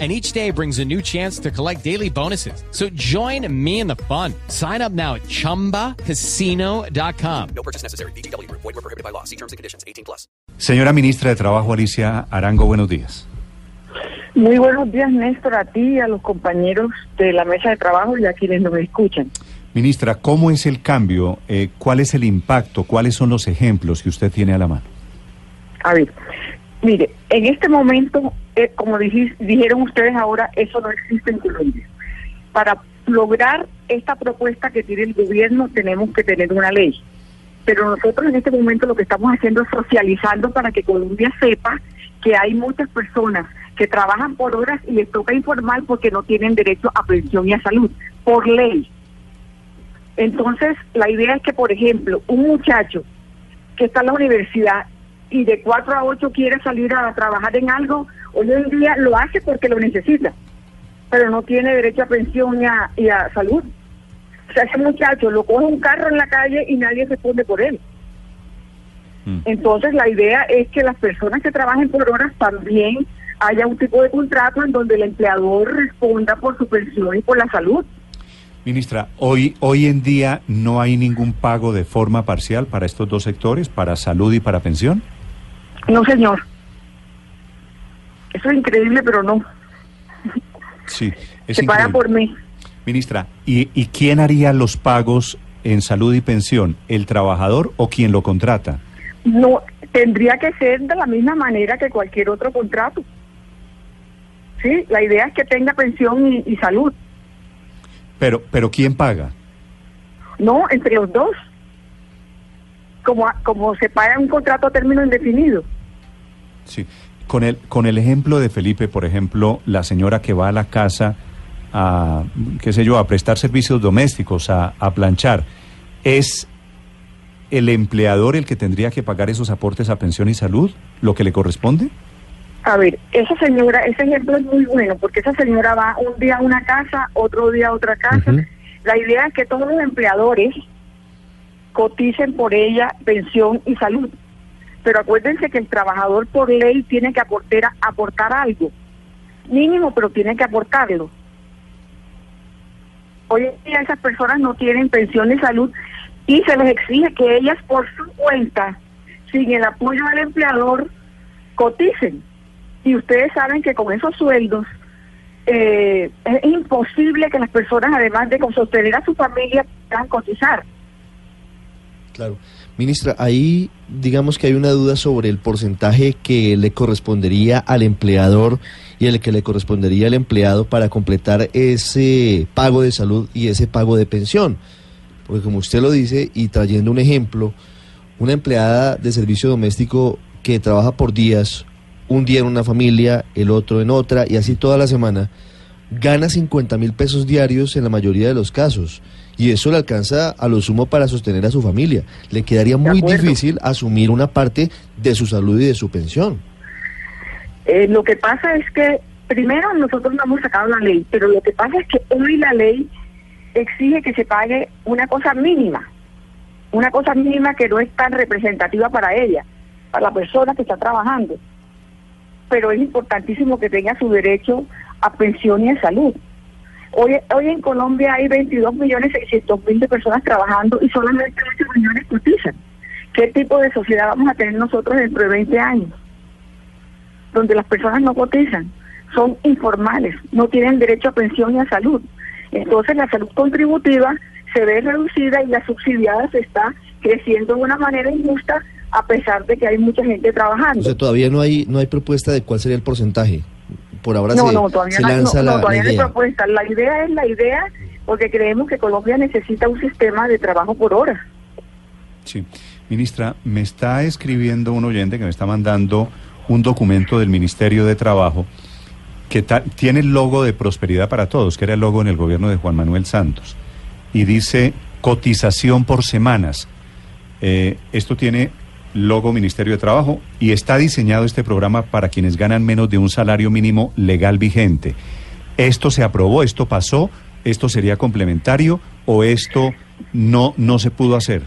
and each day brings a new chance to collect daily bonuses. So join me in the fun. Sign up now at ChumbaCasino.com. No purchase necessary. BGW. Void were prohibited by law. See terms and conditions. 18 plus. Señora Ministra de Trabajo, Alicia Arango, buenos días. Muy buenos días, Néstor, a ti, a los compañeros de la mesa de trabajo y a quienes nos escuchan. Ministra, ¿cómo es el cambio? Eh, ¿Cuál es el impacto? ¿Cuáles son los ejemplos que usted tiene a la mano? A ver, mire, en este momento, eh, como dijeron ustedes ahora, eso no existe en Colombia. Para lograr esta propuesta que tiene el gobierno, tenemos que tener una ley. Pero nosotros en este momento lo que estamos haciendo es socializando para que Colombia sepa que hay muchas personas que trabajan por horas y les toca informar porque no tienen derecho a pensión y a salud, por ley. Entonces, la idea es que, por ejemplo, un muchacho que está en la universidad y de 4 a 8 quiere salir a trabajar en algo, hoy en día lo hace porque lo necesita, pero no tiene derecho a pensión y a, y a salud. O sea, ese muchacho lo coge un carro en la calle y nadie responde por él. Mm. Entonces, la idea es que las personas que trabajen por horas también haya un tipo de contrato en donde el empleador responda por su pensión y por la salud. Ministra, hoy, hoy en día no hay ningún pago de forma parcial para estos dos sectores, para salud y para pensión. No, señor. Eso es increíble, pero no. Sí, es Se paga por mes. Ministra, ¿y, ¿y quién haría los pagos en salud y pensión? ¿El trabajador o quien lo contrata? No, tendría que ser de la misma manera que cualquier otro contrato. Sí, la idea es que tenga pensión y, y salud. Pero, pero ¿quién paga? No, entre los dos. Como, como se paga un contrato a término indefinido. Sí. Con el, con el ejemplo de Felipe, por ejemplo, la señora que va a la casa a, qué sé yo, a prestar servicios domésticos, a, a planchar, ¿es el empleador el que tendría que pagar esos aportes a pensión y salud, lo que le corresponde? A ver, esa señora, ese ejemplo es muy bueno porque esa señora va un día a una casa, otro día a otra casa. La idea es que todos los empleadores coticen por ella pensión y salud. Pero acuérdense que el trabajador por ley tiene que aportar, aportar algo. Mínimo, pero tiene que aportarlo. Hoy en día esas personas no tienen pensión ni salud y se les exige que ellas por su cuenta, sin el apoyo del empleador, coticen. Y ustedes saben que con esos sueldos eh, es imposible que las personas, además de sostener a su familia, puedan cotizar. Claro. Ministra, ahí digamos que hay una duda sobre el porcentaje que le correspondería al empleador y el que le correspondería al empleado para completar ese pago de salud y ese pago de pensión. Porque como usted lo dice, y trayendo un ejemplo, una empleada de servicio doméstico que trabaja por días, un día en una familia, el otro en otra, y así toda la semana, gana 50 mil pesos diarios en la mayoría de los casos. Y eso le alcanza a lo sumo para sostener a su familia. Le quedaría muy difícil asumir una parte de su salud y de su pensión. Eh, lo que pasa es que, primero, nosotros no hemos sacado la ley, pero lo que pasa es que hoy la ley exige que se pague una cosa mínima, una cosa mínima que no es tan representativa para ella, para la persona que está trabajando. Pero es importantísimo que tenga su derecho a pensión y a salud. Hoy, hoy en Colombia hay 22 millones 600 mil de personas trabajando y solamente 8 millones cotizan. ¿Qué tipo de sociedad vamos a tener nosotros dentro de 20 años? Donde las personas no cotizan, son informales, no tienen derecho a pensión y a salud. Entonces la salud contributiva se ve reducida y la subsidiada se está creciendo de una manera injusta a pesar de que hay mucha gente trabajando. Sea, todavía no hay, no hay propuesta de cuál sería el porcentaje. Por ahora no, se, no, todavía se no, hay- lanza no, la, no, la todavía no hay propuesta. La idea es la idea porque creemos que Colombia necesita un sistema de trabajo por hora. Sí. Ministra, me está escribiendo un oyente que me está mandando un documento del Ministerio de Trabajo que tiene el logo de Prosperidad para Todos, que era el logo en el gobierno de Juan Manuel Santos, y dice cotización por semanas. Eh, esto tiene logo Ministerio de Trabajo, y está diseñado este programa para quienes ganan menos de un salario mínimo legal vigente. ¿Esto se aprobó? ¿Esto pasó? ¿Esto sería complementario? ¿O esto no, no se pudo hacer?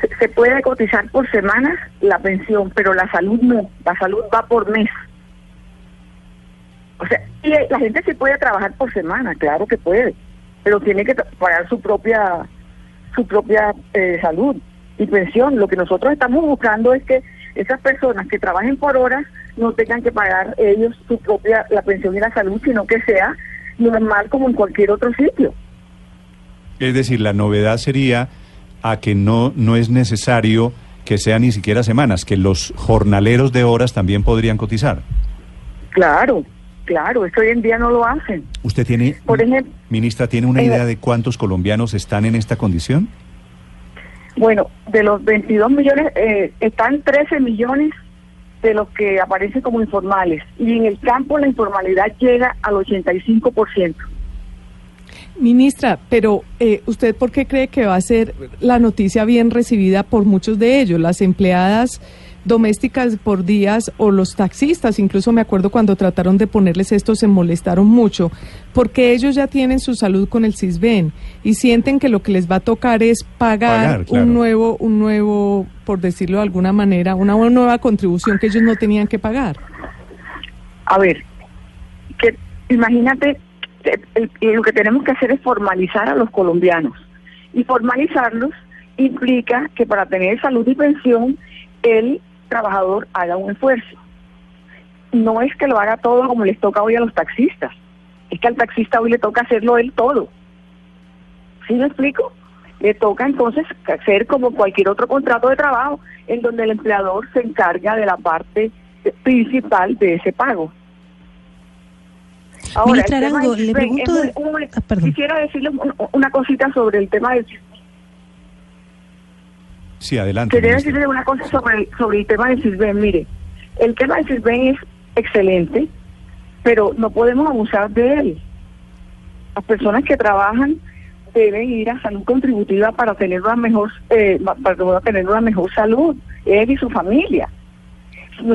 Se, se puede cotizar por semanas la pensión, pero la salud no. La salud va por mes. O sea, y la gente sí puede trabajar por semana, claro que puede, pero tiene que pagar su propia su propia eh, salud y pensión. Lo que nosotros estamos buscando es que esas personas que trabajen por horas no tengan que pagar ellos su propia la pensión y la salud, sino que sea normal como en cualquier otro sitio. Es decir, la novedad sería a que no, no es necesario que sean ni siquiera semanas, que los jornaleros de horas también podrían cotizar. Claro, claro, esto hoy en día no lo hacen. ¿Usted tiene, Por ejemplo, ministra, tiene una eh, idea de cuántos colombianos están en esta condición? Bueno, de los 22 millones, eh, están 13 millones de los que aparecen como informales. Y en el campo la informalidad llega al 85%. Ministra, pero eh, ¿usted por qué cree que va a ser la noticia bien recibida por muchos de ellos? Las empleadas domésticas por días o los taxistas, incluso me acuerdo cuando trataron de ponerles esto se molestaron mucho, porque ellos ya tienen su salud con el CISBEN y sienten que lo que les va a tocar es pagar, Pagar, claro. un nuevo, un nuevo, por decirlo de alguna manera, una nueva contribución que ellos no tenían que pagar. A ver, que imagínate, el- lo que tenemos que hacer es formalizar a los colombianos. Y formalizarlos implica que para tener salud y pensión, el trabajador haga un esfuerzo. No es que lo haga todo como les toca hoy a los taxistas, es que al taxista hoy le toca hacerlo él todo. ¿Sí me explico? Le toca entonces hacer como cualquier otro contrato de trabajo en donde el empleador se encarga de la parte principal de ese pago. Ministra el tema Arango, le pregunto es Ah, quisiera decirle un- una cosita sobre el tema del. Sí, adelante. Quería ministra. decirle una cosa sobre sobre el tema del CISBEN. Mire, el tema del CISBEN es excelente, pero no podemos abusar de él. Las personas que trabajan deben ir a salud contributiva para tener una mejor eh, para tener una mejor salud él y su familia.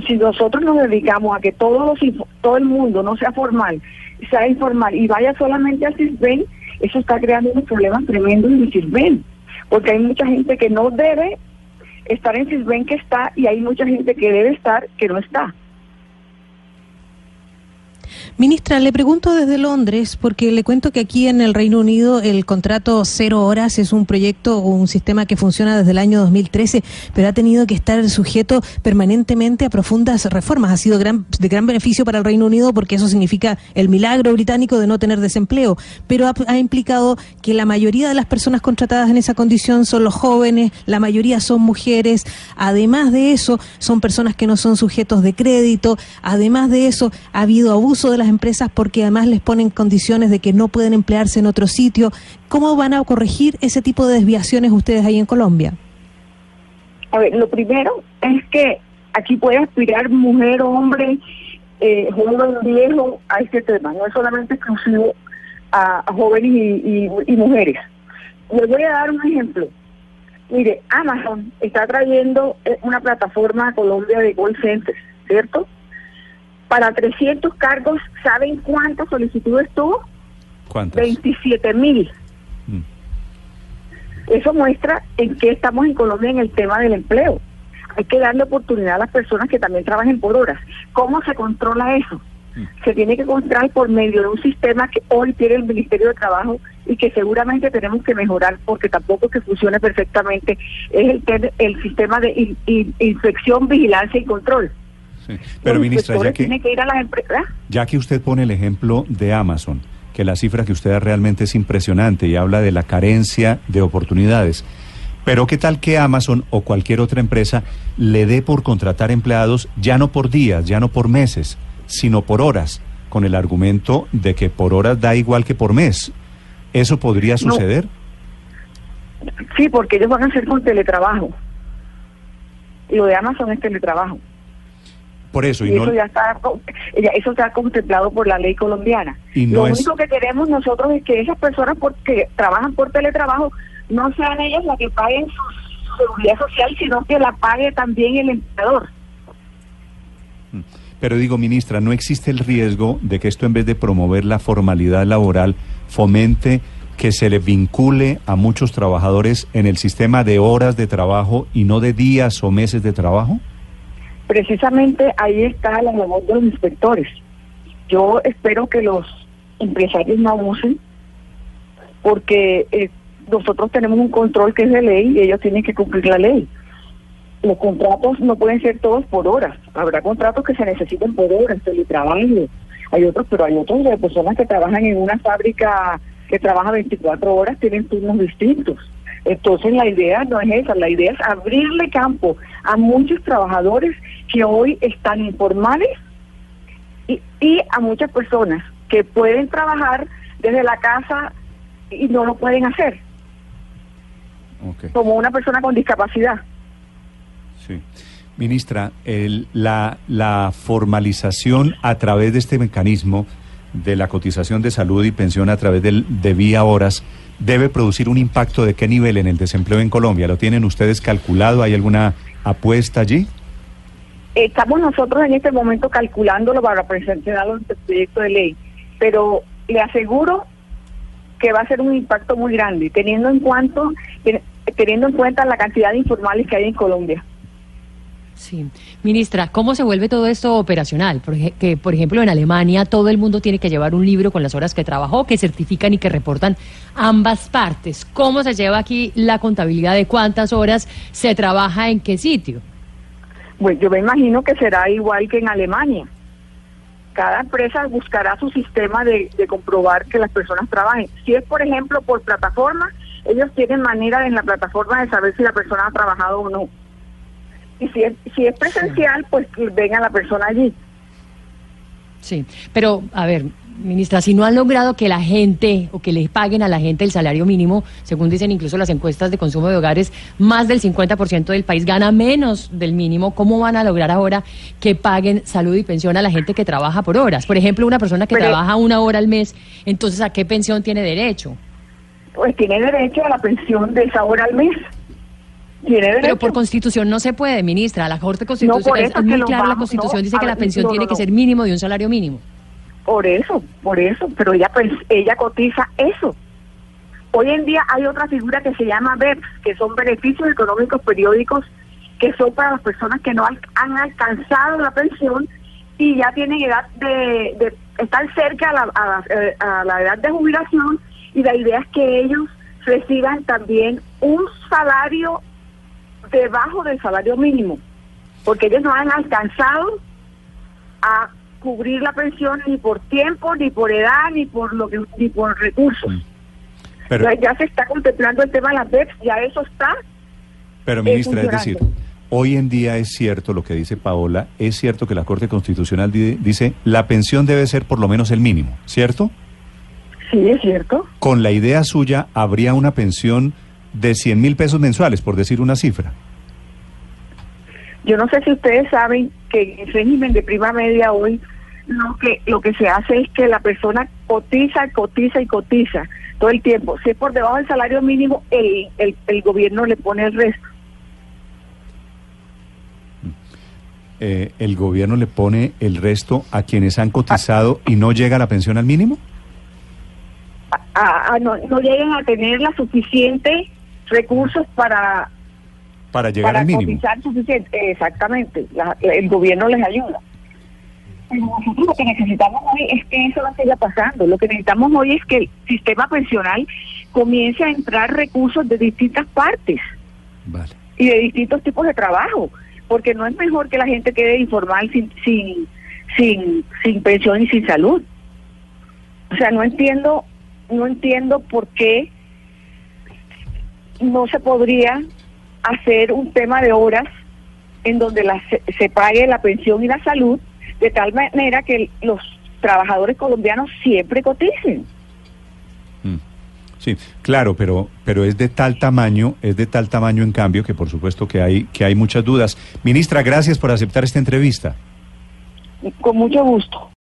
Si- nosotros nos dedicamos a que todos los todo el mundo no sea formal, sea informal y vaya solamente al CISBEN, eso está creando unos problemas tremendos en el CISBEN, porque hay mucha gente que no debe estar en CISBEN que está y hay mucha gente que debe estar que no está. Ministra, le pregunto desde Londres, porque le cuento que aquí en el Reino Unido el contrato cero horas es un proyecto o un sistema que funciona desde el año 2013, pero ha tenido que estar sujeto permanentemente a profundas reformas. Ha sido gran, de gran beneficio para el Reino Unido porque eso significa el milagro británico de no tener desempleo, pero ha, ha implicado que la mayoría de las personas contratadas en esa condición son los jóvenes, la mayoría son mujeres, además de eso son personas que no son sujetos de crédito, además de eso ha habido abuso de las empresas porque además les ponen condiciones de que no pueden emplearse en otro sitio. ¿Cómo van a corregir ese tipo de desviaciones ustedes ahí en Colombia? A ver, lo primero es que aquí puede aspirar mujer, hombre, eh, joven, viejo a este tema. No es solamente exclusivo a, jóvenes y mujeres. Les voy a dar un ejemplo. Mire, Amazon está trayendo eh, una plataforma a Colombia de call centers, ¿cierto? Para 300 cargos, ¿saben cuántas solicitudes tuvo? ¿Cuántas? 27 mil. Mm. Eso muestra en qué estamos en Colombia en el tema del empleo. Hay que darle oportunidad a las personas que también trabajen por horas. ¿Cómo se controla eso? Se tiene que controlar por medio de un sistema que hoy tiene el Ministerio de Trabajo y que seguramente tenemos que mejorar porque tampoco es que funcione perfectamente. Es el, el sistema de in- in- inspección, vigilancia y control. Pero Los ministra, ya que, ir a las empresas. ya que usted pone el ejemplo de Amazon, que la cifra que usted da realmente es impresionante y habla de la carencia de oportunidades. Pero ¿qué tal que Amazon o cualquier otra empresa le dé por contratar empleados ya no por días, ya no por meses, sino por horas, con el argumento de que por horas da igual que por mes? ¿Eso podría No. suceder? Sí, porque ellos van a hacer con teletrabajo. Y lo de Amazon es teletrabajo. Por eso, y y no, eso ya está eso está contemplado por la ley colombiana. Y no Lo es- único que queremos nosotros es que esas personas por- que trabajan por teletrabajo no sean ellas las que paguen sus, sus seguridad social, sino que la pague también el empleador. Pero digo, ministra, ¿no existe el riesgo de que esto en vez de promover la formalidad laboral, fomente que se le vincule a muchos trabajadores en el sistema de horas de trabajo y no de días o meses de trabajo? Precisamente ahí está la labor de los inspectores. Yo espero que los empresarios no abusen, porque eh, nosotros tenemos un control que es de ley y ellos tienen que cumplir la ley. Los contratos no pueden ser todos por horas. Habrá contratos que se necesiten por horas, teletrabajo. Hay otros, pero hay otros de personas que trabajan en una fábrica que trabaja 24 horas, tienen turnos distintos. Entonces la idea no es esa, la idea es abrirle campo a muchos trabajadores que hoy están informales y, y a muchas personas que pueden trabajar desde la casa y no lo pueden hacer, como una persona con discapacidad. Sí. Ministra, el- la, la formalización a través de este mecanismo de la cotización de salud y pensión a través del, de vía horas debe producir un impacto de qué nivel en el desempleo en Colombia. ¿Lo tienen ustedes calculado? ¿Hay alguna apuesta allí? Estamos nosotros en este momento calculándolo para presentarlo en el proyecto de ley, pero le aseguro que va a ser un impacto muy grande, teniendo en cuanto teniendo en cuenta la cantidad de informales que hay en Colombia. Sí. Ministra, ¿cómo se vuelve todo esto operacional? Porque, que, por ejemplo, en Alemania todo el mundo tiene que llevar un libro con las horas que trabajó, que certifican y que reportan ambas partes. ¿Cómo se lleva aquí la contabilidad de cuántas horas se trabaja en qué sitio? Pues yo me imagino que será igual que en Alemania. Cada empresa buscará su sistema de, de comprobar que las personas trabajen. Si es, por ejemplo, por plataforma, ellos tienen manera en la plataforma de saber si la persona ha trabajado o no. Y si es, si es presencial, pues venga la persona allí. Sí, pero a ver, ministra, si no han logrado que la gente o que le paguen a la gente el salario mínimo, según dicen incluso las encuestas de consumo de hogares, más del 50% del país gana menos del mínimo, ¿cómo van a lograr ahora que paguen salud y pensión a la gente que trabaja por horas? Por ejemplo, una persona que Pero- trabaja una hora al mes, entonces ¿a qué pensión tiene derecho? Pues tiene derecho a la pensión de esa hora al mes. Tiene derecho. Pero por constitución no se puede, ministra. La Corte Constitucional es muy clara, la Constitución no, dice que la pensión no, tiene que ser mínimo de un salario mínimo. Por eso, por eso, pero ella pues, ella cotiza eso. Hoy en día hay otra figura que se llama BEPS, que son beneficios económicos periódicos que son para las personas que no han alcanzado la pensión y ya tienen edad de, de estar cerca a la, a la- eh, a la edad de jubilación y la idea es que ellos reciban también un salario debajo del salario mínimo, porque ellos no han alcanzado a cubrir la pensión ni por tiempo, ni por edad, ni por lo que, ni por recursos. Pero, ya, ya se está contemplando el tema de las BEPS, ya eso está. pero eh, ministra, es decir, hoy en día es cierto lo que dice Paola, es cierto que la Corte Constitucional di- dice la pensión debe ser por lo menos el mínimo, ¿cierto? Sí, es cierto. Con la idea suya habría una pensión de 100 mil pesos mensuales, por decir una cifra. Yo no sé si ustedes saben que en el régimen de prima media hoy lo que lo que se hace es que la persona cotiza, cotiza y cotiza todo el tiempo. Si es por debajo del salario mínimo, el, el, el gobierno le pone el resto. Eh, ¿El gobierno le pone el resto a quienes han cotizado y no llega la pensión al mínimo? A- a- no, no llegan a tener la suficiente recursos para Para llegar para al mínimo. suficiente. Exactamente, la- la- el gobierno les ayuda. Pero nosotros lo que necesitamos hoy es que eso no siga pasando. Lo que necesitamos hoy es que el sistema pensional comience a entrar recursos de distintas partes Vale. y de distintos tipos de trabajo, porque no es mejor que la gente quede informal sin sin sin sin pensión y sin salud. O sea, no entiendo no entiendo por qué no se podría hacer un tema de horas en donde la- se, se pague la pensión y la salud de tal manera que los trabajadores colombianos siempre coticen. Mm. Sí, claro, pero, pero es de tal tamaño, es de tal tamaño en cambio que por supuesto que hay, que hay muchas dudas. Ministra, gracias por aceptar esta entrevista. Con mucho gusto.